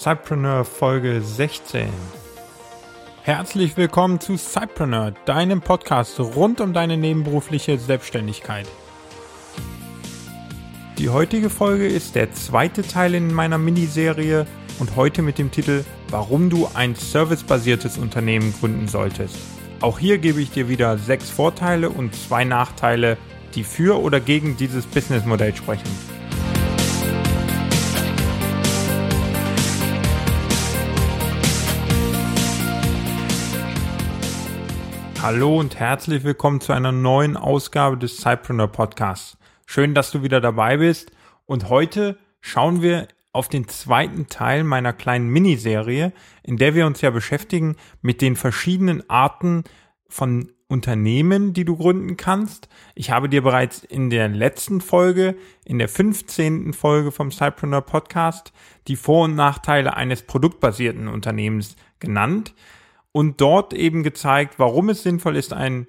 Cypreneur Folge 16. Herzlich willkommen zu Cypreneur, deinem Podcast rund um deine nebenberufliche Selbstständigkeit. Die heutige Folge ist der zweite Teil in meiner Miniserie und heute mit dem Titel Warum du ein servicebasiertes Unternehmen gründen solltest. Auch hier gebe ich dir wieder sechs Vorteile und zwei Nachteile, die für oder gegen dieses Businessmodell sprechen. Hallo und herzlich willkommen zu einer neuen Ausgabe des Cypreneur Podcasts. Schön, dass du wieder dabei bist und heute schauen wir auf den zweiten Teil meiner kleinen Miniserie, in der wir uns ja beschäftigen mit den verschiedenen Arten von Unternehmen, die du gründen kannst. Ich habe dir bereits in der letzten Folge, in der 15. Folge vom Cypreneur Podcast, die Vor- und Nachteile eines produktbasierten Unternehmens genannt und dort eben gezeigt, warum es sinnvoll ist, ein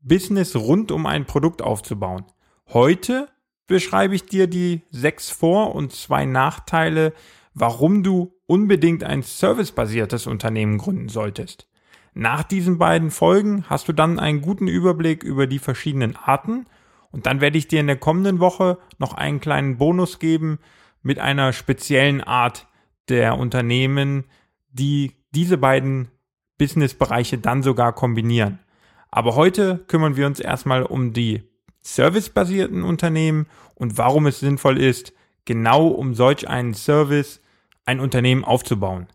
Business rund um ein Produkt aufzubauen. Heute beschreibe ich dir die sechs Vor- und zwei Nachteile, warum du unbedingt ein servicebasiertes Unternehmen gründen solltest. Nach diesen beiden Folgen hast du dann einen guten Überblick über die verschiedenen Arten und dann werde ich dir in der kommenden Woche noch einen kleinen Bonus geben mit einer speziellen Art der Unternehmen, die diese beiden Businessbereiche dann sogar kombinieren. Aber heute kümmern wir uns erstmal um die servicebasierten Unternehmen und warum es sinnvoll ist, genau um solch einen Service ein Unternehmen aufzubauen.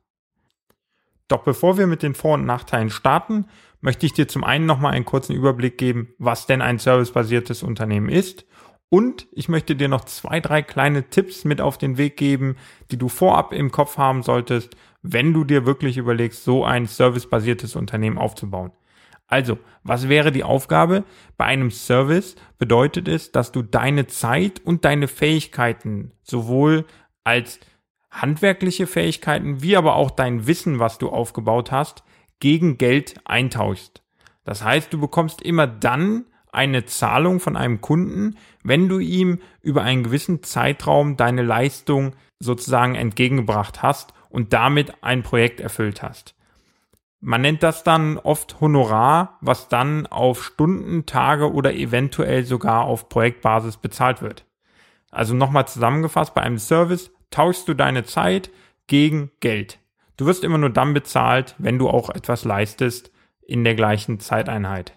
Doch bevor wir mit den Vor- und Nachteilen starten, möchte ich dir zum einen nochmal einen kurzen Überblick geben, was denn ein servicebasiertes Unternehmen ist. Und ich möchte dir noch zwei, drei kleine Tipps mit auf den Weg geben, die du vorab im Kopf haben solltest, wenn du dir wirklich überlegst, so ein servicebasiertes Unternehmen aufzubauen. Also, was wäre die Aufgabe? Bei einem Service bedeutet es, dass du deine Zeit und deine Fähigkeiten sowohl als handwerkliche Fähigkeiten wie aber auch dein Wissen, was du aufgebaut hast, gegen Geld eintauschst. Das heißt, du bekommst immer dann eine Zahlung von einem Kunden, wenn du ihm über einen gewissen Zeitraum deine Leistung sozusagen entgegengebracht hast und damit ein Projekt erfüllt hast. Man nennt das dann oft Honorar, was dann auf Stunden, Tage oder eventuell sogar auf Projektbasis bezahlt wird. Also nochmal zusammengefasst, bei einem Service tauschst du deine Zeit gegen Geld. Du wirst immer nur dann bezahlt, wenn du auch etwas leistest in der gleichen Zeiteinheit.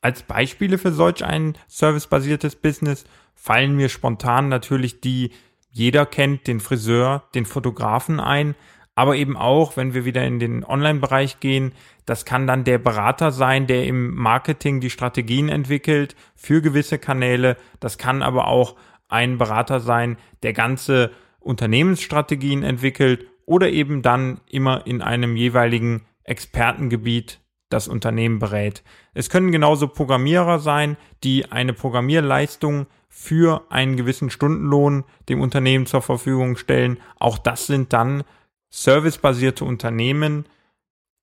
Als Beispiele für solch ein servicebasiertes Business fallen mir spontan natürlich die jeder kennt den Friseur, den Fotografen ein, aber eben auch, wenn wir wieder in den Online-Bereich gehen, das kann dann der Berater sein, der im Marketing die Strategien entwickelt für gewisse Kanäle. Das kann aber auch ein Berater sein, der ganze Unternehmensstrategien entwickelt oder eben dann immer in einem jeweiligen Expertengebiet das Unternehmen berät. Es können genauso Programmierer sein, die eine Programmierleistung für einen gewissen Stundenlohn dem Unternehmen zur Verfügung stellen. Auch das sind dann servicebasierte Unternehmen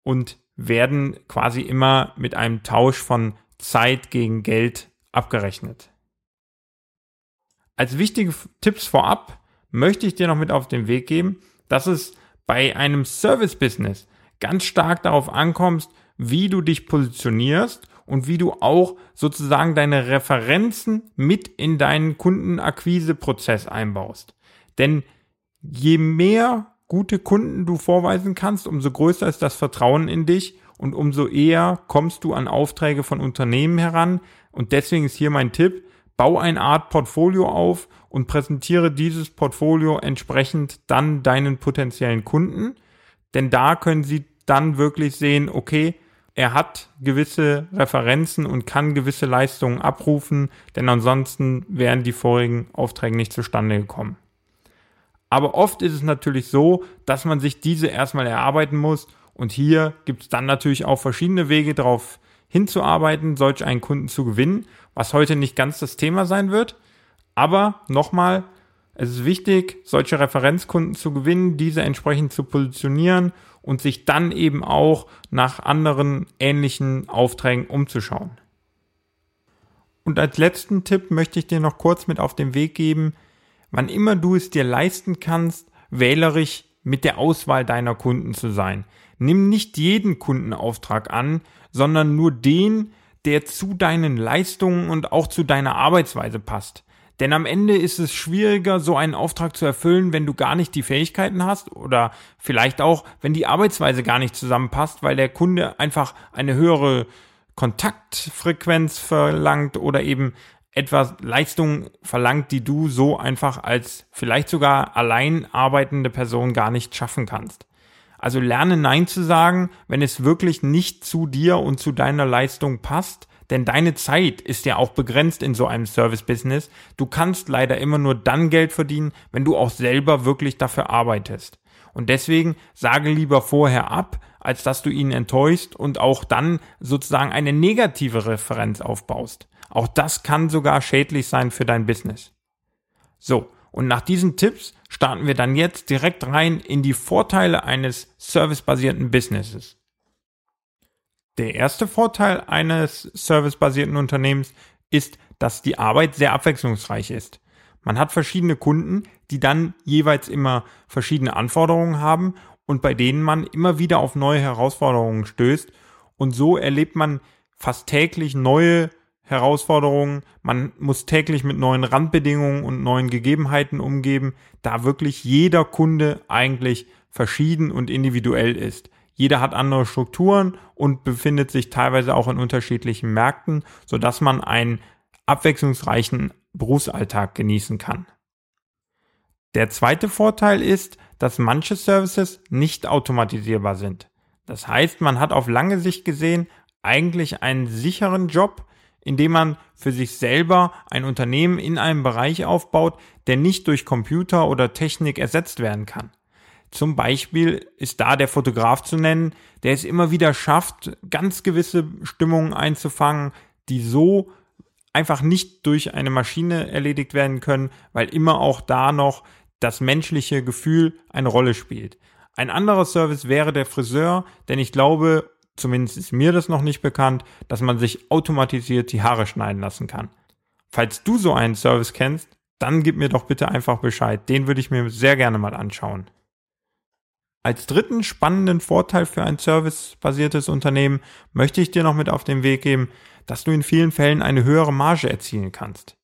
und werden quasi immer mit einem Tausch von Zeit gegen Geld abgerechnet. Als wichtige Tipps vorab möchte ich dir noch mit auf den Weg geben, dass es bei einem Service-Business ganz stark darauf ankommt, wie du dich positionierst und wie du auch sozusagen deine Referenzen mit in deinen Kundenakquiseprozess einbaust. Denn je mehr gute Kunden du vorweisen kannst, umso größer ist das Vertrauen in dich und umso eher kommst du an Aufträge von Unternehmen heran. Und deswegen ist hier mein Tipp, bau eine Art Portfolio auf und präsentiere dieses Portfolio entsprechend dann deinen potenziellen Kunden. Denn da können sie dann wirklich sehen, okay, er hat gewisse Referenzen und kann gewisse Leistungen abrufen, denn ansonsten wären die vorigen Aufträge nicht zustande gekommen. Aber oft ist es natürlich so, dass man sich diese erstmal erarbeiten muss und hier gibt es dann natürlich auch verschiedene Wege darauf hinzuarbeiten, solch einen Kunden zu gewinnen, was heute nicht ganz das Thema sein wird. Aber nochmal, es ist wichtig, solche Referenzkunden zu gewinnen, diese entsprechend zu positionieren und sich dann eben auch nach anderen ähnlichen Aufträgen umzuschauen. Und als letzten Tipp möchte ich dir noch kurz mit auf den Weg geben, wann immer du es dir leisten kannst, wählerisch mit der Auswahl deiner Kunden zu sein. Nimm nicht jeden Kundenauftrag an, sondern nur den, der zu deinen Leistungen und auch zu deiner Arbeitsweise passt. Denn am Ende ist es schwieriger, so einen Auftrag zu erfüllen, wenn du gar nicht die Fähigkeiten hast oder vielleicht auch, wenn die Arbeitsweise gar nicht zusammenpasst, weil der Kunde einfach eine höhere Kontaktfrequenz verlangt oder eben etwas Leistung verlangt, die du so einfach als vielleicht sogar allein arbeitende Person gar nicht schaffen kannst. Also lerne Nein zu sagen, wenn es wirklich nicht zu dir und zu deiner Leistung passt, denn deine Zeit ist ja auch begrenzt in so einem Service-Business. Du kannst leider immer nur dann Geld verdienen, wenn du auch selber wirklich dafür arbeitest. Und deswegen sage lieber vorher ab, als dass du ihn enttäuschst und auch dann sozusagen eine negative Referenz aufbaust. Auch das kann sogar schädlich sein für dein Business. So, und nach diesen Tipps starten wir dann jetzt direkt rein in die Vorteile eines servicebasierten Businesses. Der erste Vorteil eines servicebasierten Unternehmens ist, dass die Arbeit sehr abwechslungsreich ist. Man hat verschiedene Kunden, die dann jeweils immer verschiedene Anforderungen haben und bei denen man immer wieder auf neue Herausforderungen stößt und so erlebt man fast täglich neue Herausforderungen. Man muss täglich mit neuen Randbedingungen und neuen Gegebenheiten umgeben, da wirklich jeder Kunde eigentlich verschieden und individuell ist. Jeder hat andere Strukturen und befindet sich teilweise auch in unterschiedlichen Märkten, so dass man einen abwechslungsreichen Berufsalltag genießen kann. Der zweite Vorteil ist, dass manche Services nicht automatisierbar sind. Das heißt, man hat auf lange Sicht gesehen eigentlich einen sicheren Job, indem man für sich selber ein Unternehmen in einem Bereich aufbaut, der nicht durch Computer oder Technik ersetzt werden kann. Zum Beispiel ist da der Fotograf zu nennen, der es immer wieder schafft, ganz gewisse Stimmungen einzufangen, die so einfach nicht durch eine Maschine erledigt werden können, weil immer auch da noch das menschliche Gefühl eine Rolle spielt. Ein anderer Service wäre der Friseur, denn ich glaube, zumindest ist mir das noch nicht bekannt, dass man sich automatisiert die Haare schneiden lassen kann. Falls du so einen Service kennst, dann gib mir doch bitte einfach Bescheid. Den würde ich mir sehr gerne mal anschauen. Als dritten spannenden Vorteil für ein servicebasiertes Unternehmen möchte ich dir noch mit auf den Weg geben, dass du in vielen Fällen eine höhere Marge erzielen kannst.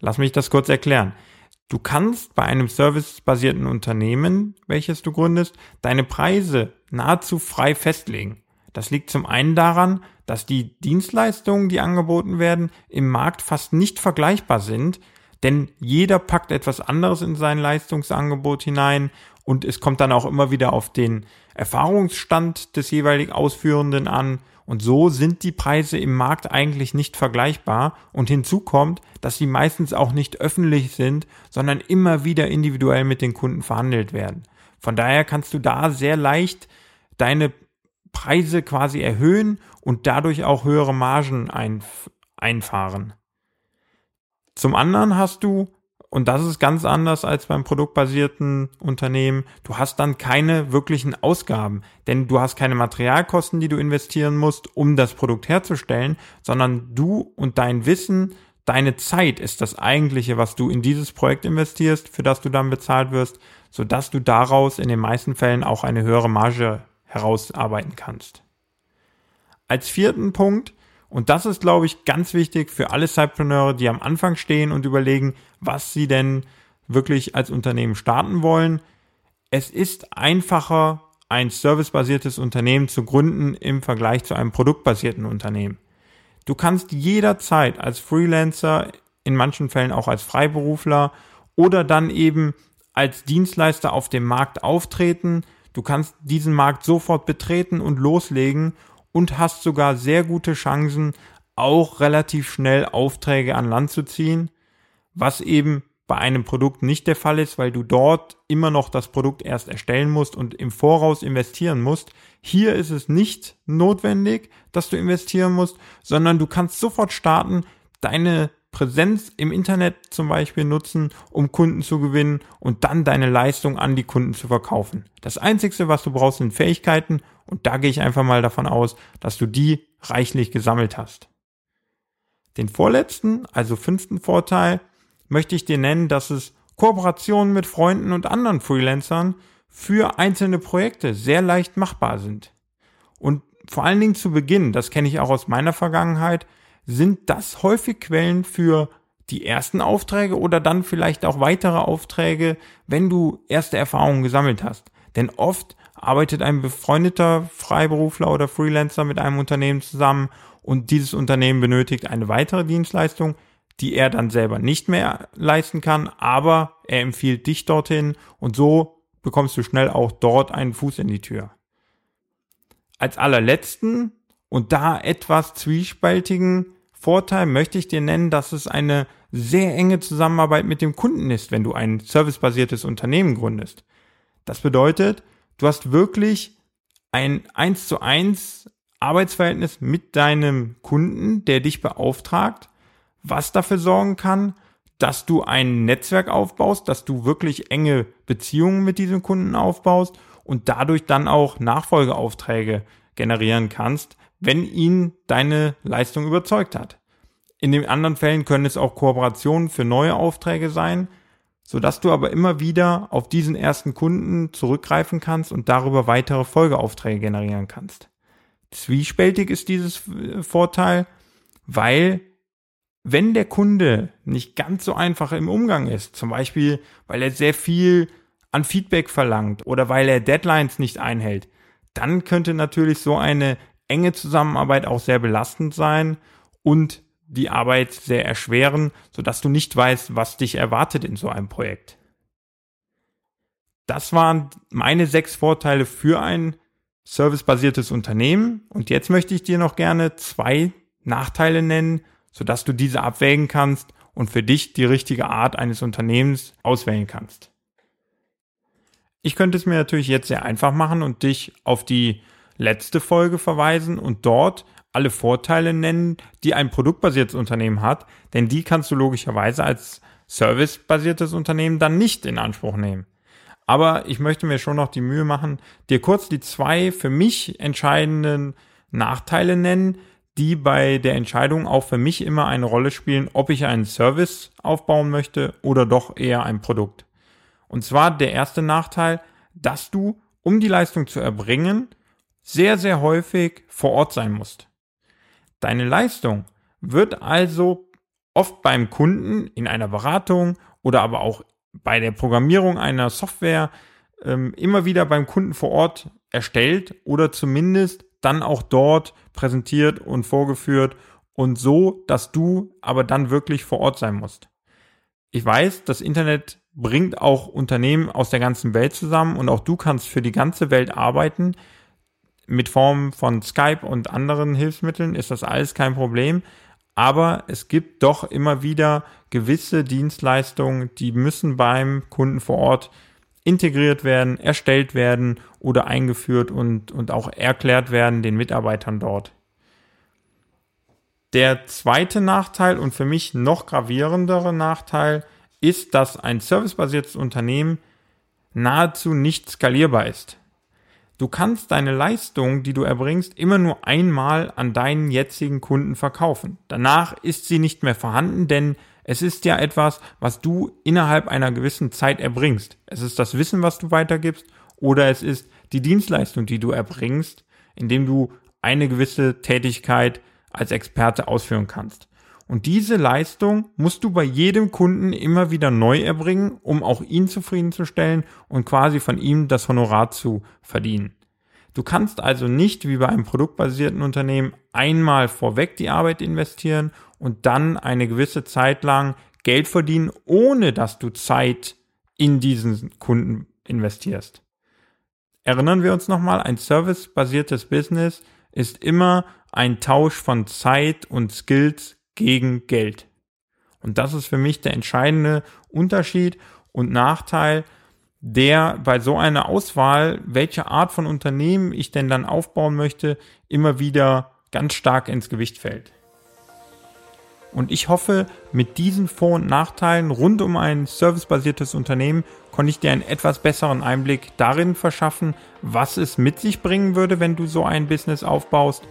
Lass mich das kurz erklären. Du kannst bei einem servicebasierten Unternehmen, welches du gründest, deine Preise nahezu frei festlegen. Das liegt zum einen daran, dass die Dienstleistungen, die angeboten werden, im Markt fast nicht vergleichbar sind, denn jeder packt etwas anderes in sein Leistungsangebot hinein und es kommt dann auch immer wieder auf den Erfahrungsstand des jeweilig Ausführenden an. Und so sind die Preise im Markt eigentlich nicht vergleichbar. Und hinzu kommt, dass sie meistens auch nicht öffentlich sind, sondern immer wieder individuell mit den Kunden verhandelt werden. Von daher kannst du da sehr leicht deine Preise quasi erhöhen und dadurch auch höhere Margen einfahren. Zum anderen hast du und das ist ganz anders als beim produktbasierten Unternehmen. Du hast dann keine wirklichen Ausgaben, denn du hast keine Materialkosten, die du investieren musst, um das Produkt herzustellen, sondern du und dein Wissen, deine Zeit ist das eigentliche, was du in dieses Projekt investierst, für das du dann bezahlt wirst, sodass du daraus in den meisten Fällen auch eine höhere Marge herausarbeiten kannst. Als vierten Punkt und das ist, glaube ich, ganz wichtig für alle Cypreneure, die am Anfang stehen und überlegen, was sie denn wirklich als Unternehmen starten wollen. Es ist einfacher, ein servicebasiertes Unternehmen zu gründen im Vergleich zu einem produktbasierten Unternehmen. Du kannst jederzeit als Freelancer, in manchen Fällen auch als Freiberufler oder dann eben als Dienstleister auf dem Markt auftreten. Du kannst diesen Markt sofort betreten und loslegen und hast sogar sehr gute Chancen, auch relativ schnell Aufträge an Land zu ziehen, was eben bei einem Produkt nicht der Fall ist, weil du dort immer noch das Produkt erst erstellen musst und im Voraus investieren musst. Hier ist es nicht notwendig, dass du investieren musst, sondern du kannst sofort starten, deine Präsenz im Internet zum Beispiel nutzen, um Kunden zu gewinnen und dann deine Leistung an die Kunden zu verkaufen. Das Einzige, was du brauchst, sind Fähigkeiten und da gehe ich einfach mal davon aus, dass du die reichlich gesammelt hast. Den vorletzten, also fünften Vorteil, möchte ich dir nennen, dass es Kooperationen mit Freunden und anderen Freelancern für einzelne Projekte sehr leicht machbar sind. Und vor allen Dingen zu Beginn, das kenne ich auch aus meiner Vergangenheit, sind das häufig Quellen für die ersten Aufträge oder dann vielleicht auch weitere Aufträge, wenn du erste Erfahrungen gesammelt hast. Denn oft arbeitet ein befreundeter Freiberufler oder Freelancer mit einem Unternehmen zusammen und dieses Unternehmen benötigt eine weitere Dienstleistung, die er dann selber nicht mehr leisten kann, aber er empfiehlt dich dorthin und so bekommst du schnell auch dort einen Fuß in die Tür. Als allerletzten und da etwas zwiespältigen Vorteil möchte ich dir nennen, dass es eine sehr enge Zusammenarbeit mit dem Kunden ist, wenn du ein servicebasiertes Unternehmen gründest. Das bedeutet, du hast wirklich ein 1 zu 1 Arbeitsverhältnis mit deinem Kunden, der dich beauftragt, was dafür sorgen kann, dass du ein Netzwerk aufbaust, dass du wirklich enge Beziehungen mit diesem Kunden aufbaust und dadurch dann auch Nachfolgeaufträge generieren kannst, wenn ihn deine Leistung überzeugt hat. In den anderen Fällen können es auch Kooperationen für neue Aufträge sein, sodass du aber immer wieder auf diesen ersten Kunden zurückgreifen kannst und darüber weitere Folgeaufträge generieren kannst. Zwiespältig ist dieses Vorteil, weil wenn der Kunde nicht ganz so einfach im Umgang ist, zum Beispiel weil er sehr viel an Feedback verlangt oder weil er Deadlines nicht einhält, dann könnte natürlich so eine enge Zusammenarbeit auch sehr belastend sein und die Arbeit sehr erschweren, sodass du nicht weißt, was dich erwartet in so einem Projekt. Das waren meine sechs Vorteile für ein servicebasiertes Unternehmen. Und jetzt möchte ich dir noch gerne zwei Nachteile nennen, sodass du diese abwägen kannst und für dich die richtige Art eines Unternehmens auswählen kannst. Ich könnte es mir natürlich jetzt sehr einfach machen und dich auf die letzte Folge verweisen und dort alle Vorteile nennen, die ein produktbasiertes Unternehmen hat, denn die kannst du logischerweise als servicebasiertes Unternehmen dann nicht in Anspruch nehmen. Aber ich möchte mir schon noch die Mühe machen, dir kurz die zwei für mich entscheidenden Nachteile nennen, die bei der Entscheidung auch für mich immer eine Rolle spielen, ob ich einen Service aufbauen möchte oder doch eher ein Produkt. Und zwar der erste Nachteil, dass du, um die Leistung zu erbringen, sehr, sehr häufig vor Ort sein musst. Deine Leistung wird also oft beim Kunden in einer Beratung oder aber auch bei der Programmierung einer Software ähm, immer wieder beim Kunden vor Ort erstellt oder zumindest dann auch dort präsentiert und vorgeführt und so, dass du aber dann wirklich vor Ort sein musst. Ich weiß, das Internet bringt auch Unternehmen aus der ganzen Welt zusammen und auch du kannst für die ganze Welt arbeiten mit Form von Skype und anderen Hilfsmitteln ist das alles kein Problem. Aber es gibt doch immer wieder gewisse Dienstleistungen, die müssen beim Kunden vor Ort integriert werden, erstellt werden oder eingeführt und, und auch erklärt werden den Mitarbeitern dort. Der zweite Nachteil und für mich noch gravierendere Nachteil ist, dass ein servicebasiertes Unternehmen nahezu nicht skalierbar ist. Du kannst deine Leistung, die du erbringst, immer nur einmal an deinen jetzigen Kunden verkaufen. Danach ist sie nicht mehr vorhanden, denn es ist ja etwas, was du innerhalb einer gewissen Zeit erbringst. Es ist das Wissen, was du weitergibst, oder es ist die Dienstleistung, die du erbringst, indem du eine gewisse Tätigkeit als Experte ausführen kannst. Und diese Leistung musst du bei jedem Kunden immer wieder neu erbringen, um auch ihn zufriedenzustellen und quasi von ihm das Honorar zu verdienen. Du kannst also nicht wie bei einem produktbasierten Unternehmen einmal vorweg die Arbeit investieren und dann eine gewisse Zeit lang Geld verdienen, ohne dass du Zeit in diesen Kunden investierst. Erinnern wir uns nochmal, ein servicebasiertes Business ist immer ein Tausch von Zeit und Skills gegen Geld. Und das ist für mich der entscheidende Unterschied und Nachteil, der bei so einer Auswahl, welche Art von Unternehmen ich denn dann aufbauen möchte, immer wieder ganz stark ins Gewicht fällt. Und ich hoffe, mit diesen Vor- und Nachteilen rund um ein servicebasiertes Unternehmen konnte ich dir einen etwas besseren Einblick darin verschaffen, was es mit sich bringen würde, wenn du so ein Business aufbaust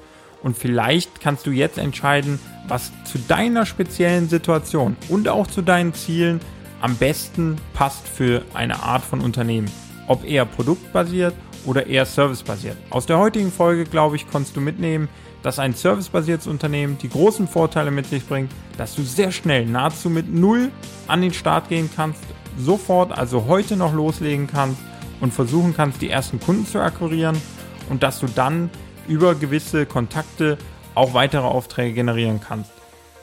und vielleicht kannst du jetzt entscheiden, was zu deiner speziellen Situation und auch zu deinen Zielen am besten passt für eine Art von Unternehmen. Ob eher produktbasiert oder eher servicebasiert. Aus der heutigen Folge, glaube ich, konntest du mitnehmen, dass ein servicebasiertes Unternehmen die großen Vorteile mit sich bringt, dass du sehr schnell nahezu mit Null an den Start gehen kannst, sofort, also heute noch loslegen kannst und versuchen kannst, die ersten Kunden zu akquirieren und dass du dann über gewisse Kontakte auch weitere Aufträge generieren kannst.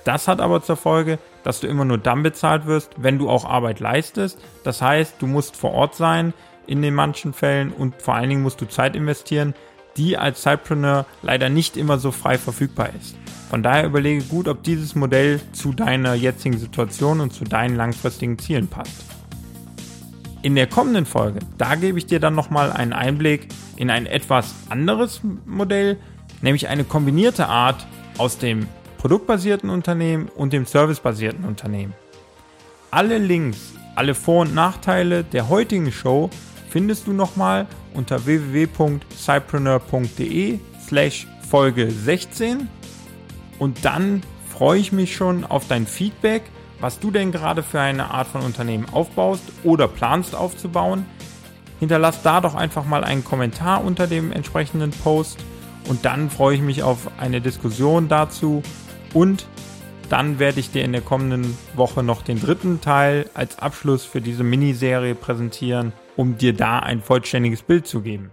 Das hat aber zur Folge, dass du immer nur dann bezahlt wirst, wenn du auch Arbeit leistest. Das heißt, du musst vor Ort sein in den manchen Fällen und vor allen Dingen musst du Zeit investieren, die als Sidepreneur leider nicht immer so frei verfügbar ist. Von daher überlege gut, ob dieses Modell zu deiner jetzigen Situation und zu deinen langfristigen Zielen passt. In der kommenden Folge, da gebe ich dir dann nochmal einen Einblick in ein etwas anderes Modell, nämlich eine kombinierte Art aus dem produktbasierten Unternehmen und dem servicebasierten Unternehmen. Alle Links, alle Vor- und Nachteile der heutigen Show findest du nochmal unter www.cypreneur.de slash Folge 16 und dann freue ich mich schon auf dein Feedback, was du denn gerade für eine Art von Unternehmen aufbaust oder planst aufzubauen. Hinterlass da doch einfach mal einen Kommentar unter dem entsprechenden Post und dann freue ich mich auf eine Diskussion dazu und dann werde ich dir in der kommenden Woche noch den dritten Teil als Abschluss für diese Miniserie präsentieren um dir da ein vollständiges Bild zu geben.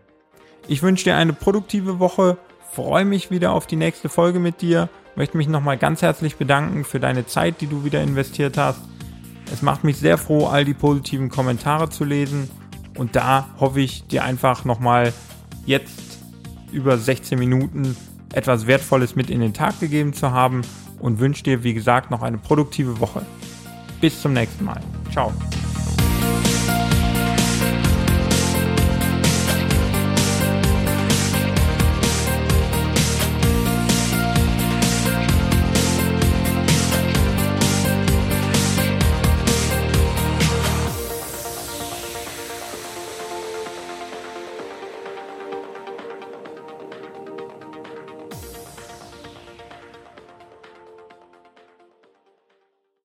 Ich wünsche dir eine produktive Woche, freue mich wieder auf die nächste Folge mit dir, möchte mich nochmal ganz herzlich bedanken für deine Zeit, die du wieder investiert hast. Es macht mich sehr froh, all die positiven Kommentare zu lesen und da hoffe ich dir einfach nochmal jetzt über 16 Minuten etwas Wertvolles mit in den Tag gegeben zu haben und wünsche dir, wie gesagt, noch eine produktive Woche. Bis zum nächsten Mal. Ciao.